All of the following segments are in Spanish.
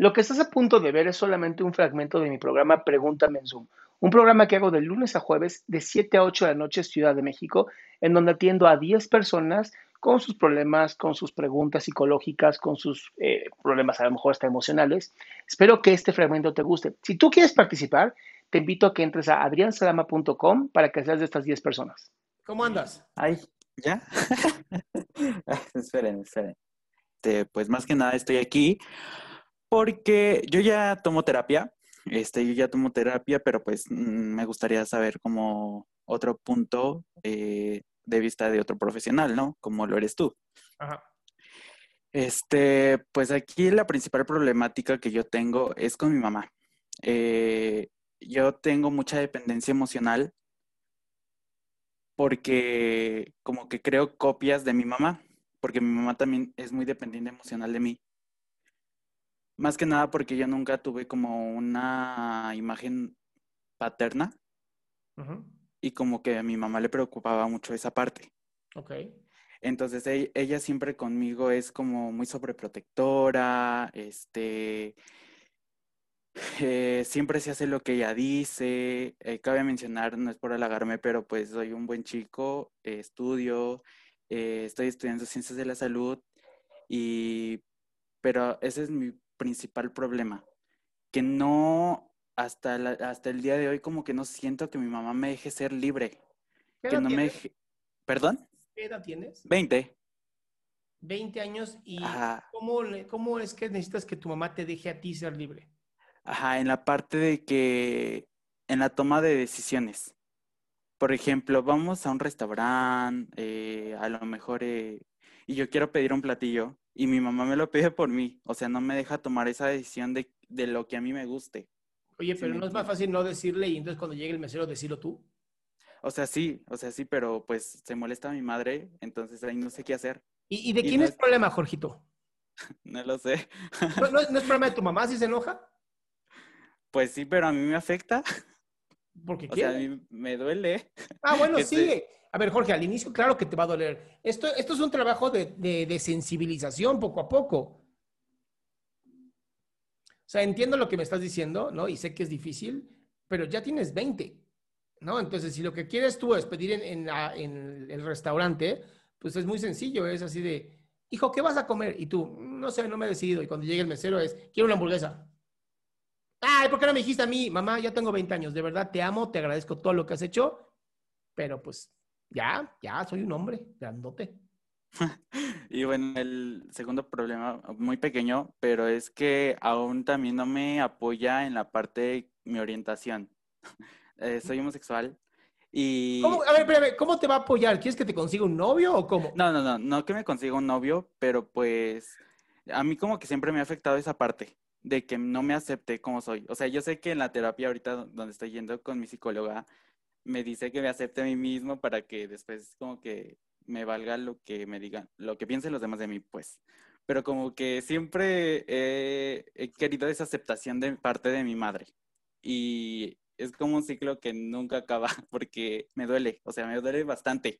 Lo que estás a punto de ver es solamente un fragmento de mi programa Pregúntame en Zoom, un programa que hago de lunes a jueves de 7 a 8 de la noche Ciudad de México, en donde atiendo a 10 personas con sus problemas, con sus preguntas psicológicas, con sus eh, problemas a lo mejor hasta emocionales. Espero que este fragmento te guste. Si tú quieres participar, te invito a que entres a adriansalama.com para que seas de estas 10 personas. ¿Cómo andas? Ay, ¿ya? esperen, esperen. Este, pues más que nada estoy aquí porque yo ya tomo terapia. Este, yo ya tomo terapia, pero pues mm, me gustaría saber como otro punto eh, de vista de otro profesional, ¿no? Como lo eres tú. Ajá. Este, pues aquí la principal problemática que yo tengo es con mi mamá. Eh, yo tengo mucha dependencia emocional porque como que creo copias de mi mamá, porque mi mamá también es muy dependiente emocional de mí. Más que nada porque yo nunca tuve como una imagen paterna y como que a mi mamá le preocupaba mucho esa parte. Ok. Entonces e- ella, siempre conmigo es como muy sobreprotectora, este, eh, siempre se hace lo que ella dice. eh, cabe mencionar, no es por halagarme, pero pues soy un buen chico, eh, estudio, eh, estoy estudiando ciencias de la salud y, pero ese es mi principal problema, que no, hasta, la- hasta el día de hoy como que no siento que mi mamá me deje ser libre, ¿Qué que edad no me tienes? deje, ¿perdón? ¿Qué edad tienes? 20. 20 años y Ajá. ¿cómo, ¿cómo es que necesitas que tu mamá te deje a ti ser libre? Ajá, en la parte de que, en la toma de decisiones. Por ejemplo, vamos a un restaurante, eh, a lo mejor, eh, y yo quiero pedir un platillo, y mi mamá me lo pide por mí. O sea, no me deja tomar esa decisión de, de lo que a mí me guste. Oye, pero ¿no es más fácil no decirle y entonces cuando llegue el mesero decirlo tú? O sea, sí, o sea, sí, pero pues se molesta mi madre, entonces ahí no sé qué hacer. ¿Y, y de Y quién no es el problema, Jorgito? No lo sé. ¿No, no- no es problema de tu mamá si se enoja? Pues sí, pero a mí me afecta. Porque O sea, a mí me duele. Ah, bueno, sí. se- A ver, Jorge, al inicio, claro que te va a doler. Esto, esto es un trabajo de, sensibilización poco a poco. O sea, entiendo lo que me estás diciendo, ¿no? Y sé que es difícil, pero ya tienes 20, ¿no? Entonces, si lo que quieres tú es pedir en, en el restaurante, pues es muy sencillo, es así de, hijo, ¿qué vas a comer? Y tú, no sé, no me he decidido. Y cuando llegue el mesero es, quiero una hamburguesa. Ay, ¿por qué no me dijiste a mí? Mamá, ya tengo 20 años, de verdad te amo, te agradezco todo lo que has hecho, pero pues ya, ya soy un hombre, grandote. Y bueno, el segundo problema, muy pequeño, pero es que aún también no me apoya en la parte de mi orientación. Eh, soy homosexual y... ¿Cómo? A ver, espérame, ¿cómo te va a apoyar? ¿Quieres que te consiga un novio o cómo? No, no, no, no que me consiga un novio, pero pues a mí como que siempre me ha afectado esa parte de que no me acepte como soy. O sea, yo sé que en la terapia ahorita do- donde estoy yendo con mi psicóloga, me dice que me acepte a mí mismo para que después como que me valga lo que me digan, lo que piensen los demás de mí, pues. Pero como que siempre he, querido esa aceptación de parte de mi madre. Y es como un ciclo que nunca acaba porque me duele, o sea, me duele bastante.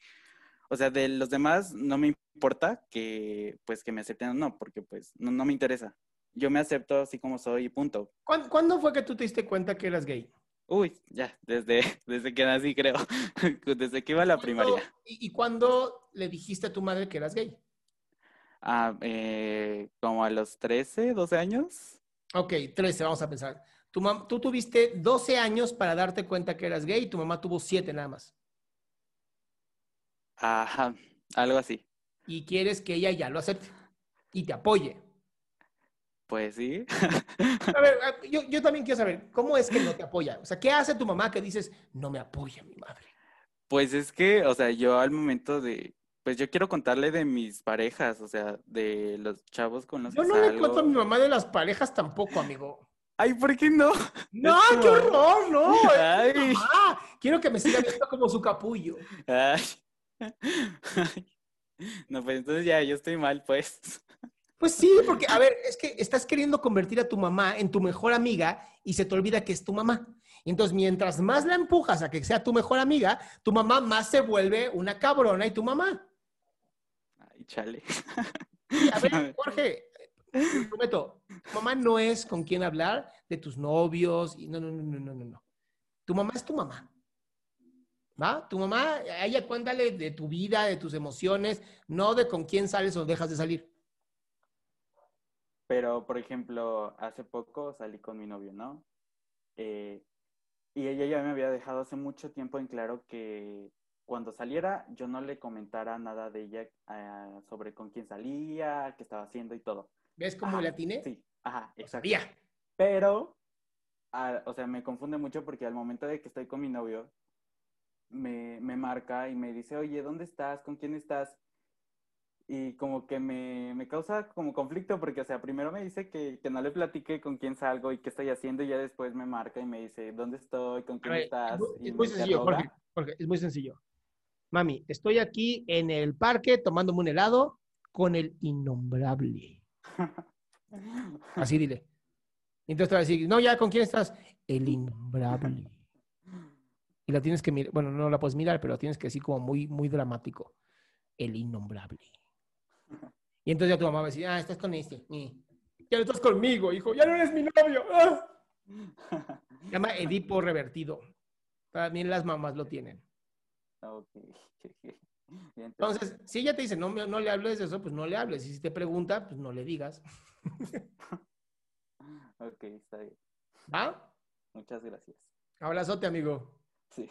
O sea, de los demás no me importa que, pues, que me acepten o no, porque, pues, no, no me interesa. Yo me acepto así como soy y punto. ¿Cuándo, ¿Cuándo, fue que tú te diste cuenta que eras gay? Uy, ya, desde, desde que nací, creo. desde que iba a la primaria. ¿Y, ¿Y cuándo le dijiste a tu madre que eras gay? Ah, eh, como a los 13, 12 años. Ok, 13, vamos a pensar. Tu tú tuviste 12 años para darte cuenta que eras gay y tu mamá tuvo 7 nada más. Ajá, algo así. Y quieres que ella ya lo acepte y te apoye. Pues sí. a ver, yo, yo, también quiero saber, ¿cómo es que no te apoya? O sea, ¿qué hace tu mamá que dices, no me apoya mi madre? Pues es que, o sea, yo al momento de, pues yo quiero contarle de mis parejas, o sea, de los chavos con los yo que Yo no le cuento a mi mamá de las parejas tampoco, amigo. Ay, ¿por qué no? No, qué horror, no. Ay. Quiero que me siga viendo como su capullo. Ay. No, pues entonces ya, yo estoy mal, pues. Pues sí, porque, a ver, es que estás queriendo convertir a tu mamá en tu mejor amiga y se te olvida que es tu mamá. Entonces, mientras más la empujas a que sea tu mejor amiga, tu mamá más se vuelve una cabrona y tu mamá. Ay, chale. a ver, Jorge, te prometo, tu mamá no es con quien hablar de tus novios y no, no, no, no, no, no. Tu mamá es tu mamá. ¿Va? Tu mamá, a ella cuéntale de tu vida, de tus emociones, no de con quién sales o dejas de salir. Pero, por ejemplo, hace poco salí con mi novio, ¿no? Eh, y ella ya me había dejado hace mucho tiempo en claro que cuando saliera yo no le comentara nada de ella uh, sobre con quién salía, qué estaba haciendo y todo. ¿Ves cómo la tiene? Sí, ajá, exacto. Pero, uh, o sea, me confunde mucho porque al momento de que estoy con mi novio, me, me marca y me dice, oye, ¿dónde estás? ¿Con quién estás? Y como que me, me, causa como conflicto porque, o sea, primero me dice que, que, no le platique con quién salgo y qué estoy haciendo y ya después me marca y me dice, ¿dónde estoy? ¿Con quién ver, estás? Es, muy sencillo, Jorge, Jorge, es muy sencillo. Mami, estoy aquí en el parque tomándome un helado con el innombrable. Así dile. Entonces te va a decir, no, ya, ¿con quién estás? El innombrable. Y la tienes que mirar, bueno, no la puedes mirar, pero la tienes que decir como muy, muy dramático. El innombrable. Y entonces ya tu mamá va a decir, ah, estás con este. Ya no estás conmigo, hijo, ya no eres mi novio. ¡Ah! Se llama Edipo revertido. También las mamás lo tienen. Okay. Entonces, si ella te dice, no, no le hables de eso, pues no le hables. Y si te pregunta, pues no le digas. ok, está bien. ¿Va? Muchas gracias. Abrazote, amigo. Sí.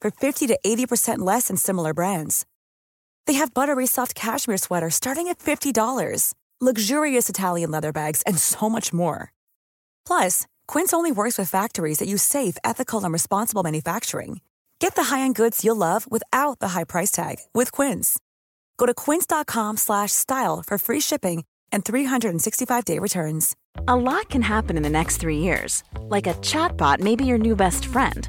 for 50 to 80% less than similar brands. They have buttery soft cashmere sweaters starting at $50, luxurious Italian leather bags, and so much more. Plus, Quince only works with factories that use safe, ethical, and responsible manufacturing. Get the high-end goods you'll love without the high price tag with Quince. Go to quince.com/style for free shipping and 365-day returns. A lot can happen in the next 3 years. Like a chatbot may be your new best friend